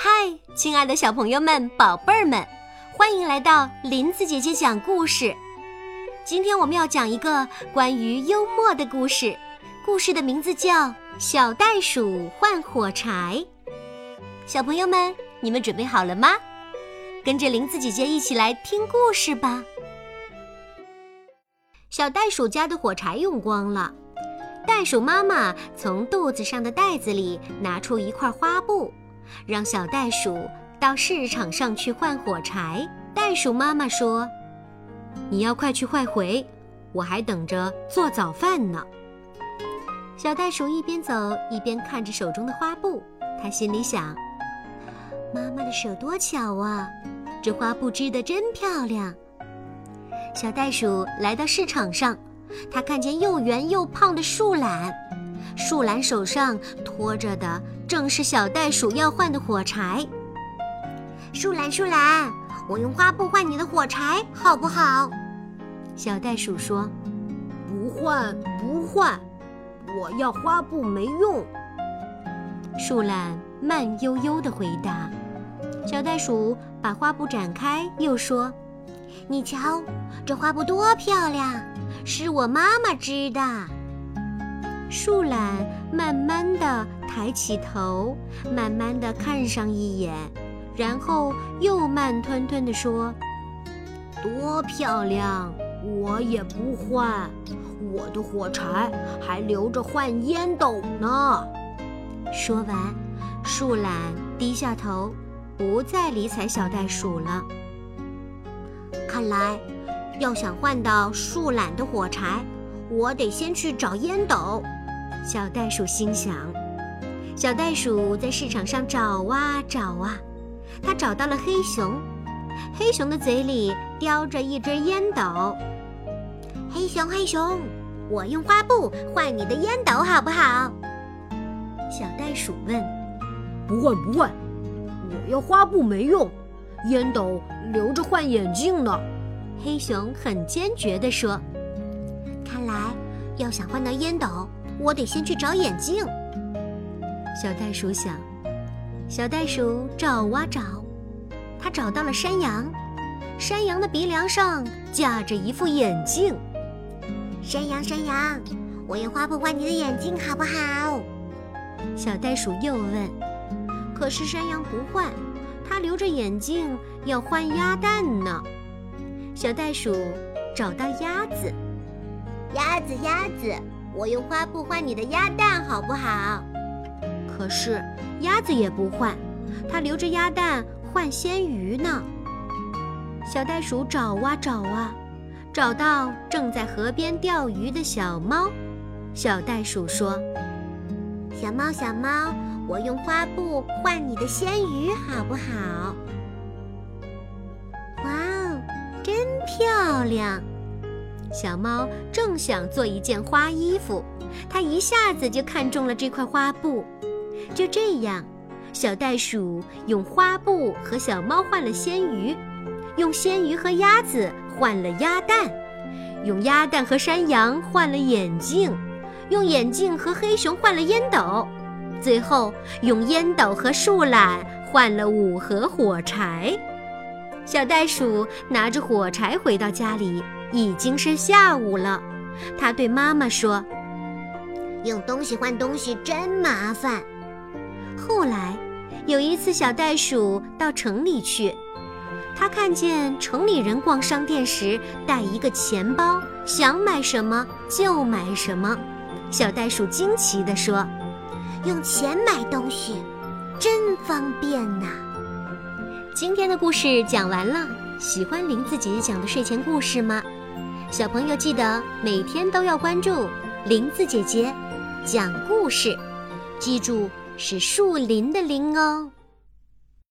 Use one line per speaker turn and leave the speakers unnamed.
嗨，亲爱的小朋友们、宝贝儿们，欢迎来到林子姐姐讲故事。今天我们要讲一个关于幽默的故事，故事的名字叫《小袋鼠换火柴》。小朋友们，你们准备好了吗？跟着林子姐姐一起来听故事吧。小袋鼠家的火柴用光了，袋鼠妈妈从肚子上的袋子里拿出一块花布，让小袋鼠到市场上去换火柴。袋鼠妈妈说：“你要快去快回，我还等着做早饭呢。”小袋鼠一边走一边看着手中的花布，他心里想：“妈妈的手多巧啊，这花布织得真漂亮。”小袋鼠来到市场上，它看见又圆又胖的树懒，树懒手上托着的正是小袋鼠要换的火柴。
树懒，树懒，我用花布换你的火柴，好不好？
小袋鼠说：“
不换，不换，我要花布没用。”
树懒慢悠悠地回答。小袋鼠把花布展开，又说。
你瞧，这花布多漂亮，是我妈妈织的。
树懒慢慢地抬起头，慢慢地看上一眼，然后又慢吞吞地说：“
多漂亮，我也不换，我的火柴还留着换烟斗呢。”
说完，树懒低下头，不再理睬小袋鼠了。
看来，要想换到树懒的火柴，我得先去找烟斗。
小袋鼠心想。小袋鼠在市场上找啊找啊，它找到了黑熊。黑熊的嘴里叼着一支烟斗。
黑熊，黑熊，我用花布换你的烟斗好不好？
小袋鼠问。
不换不换，我要花布没用。烟斗留着换眼镜呢，
黑熊很坚决地说：“
看来要想换到烟斗，我得先去找眼镜。”
小袋鼠想。小袋鼠找啊找，它找到了山羊。山羊的鼻梁上架着一副眼镜。
山羊，山羊，我用花布换你的眼镜好不好？
小袋鼠又问。可是山羊不换。它留着眼镜要换鸭蛋呢。小袋鼠找到鸭子，
鸭子鸭子，我用花布换你的鸭蛋好不好？
可是鸭子也不换，它留着鸭蛋换鲜鱼呢。小袋鼠找啊找啊，找到正在河边钓鱼的小猫。小袋鼠说：“
小猫小猫。”我用花布换你的鲜鱼，好不好？
哇哦，真漂亮！小猫正想做一件花衣服，它一下子就看中了这块花布。就这样，小袋鼠用花布和小猫换了鲜鱼，用鲜鱼和鸭子换了鸭蛋，用鸭蛋和山羊换了眼镜，用眼镜和黑熊换了烟斗。最后用烟斗和树懒换了五盒火柴。小袋鼠拿着火柴回到家里，已经是下午了。他对妈妈说：“
用东西换东西真麻烦。”
后来有一次，小袋鼠到城里去，他看见城里人逛商店时带一个钱包，想买什么就买什么。小袋鼠惊奇地说。
用钱买东西，真方便呐！
今天的故事讲完了，喜欢林子姐姐讲的睡前故事吗？小朋友记得每天都要关注林子姐姐讲故事，记住是树林的林哦。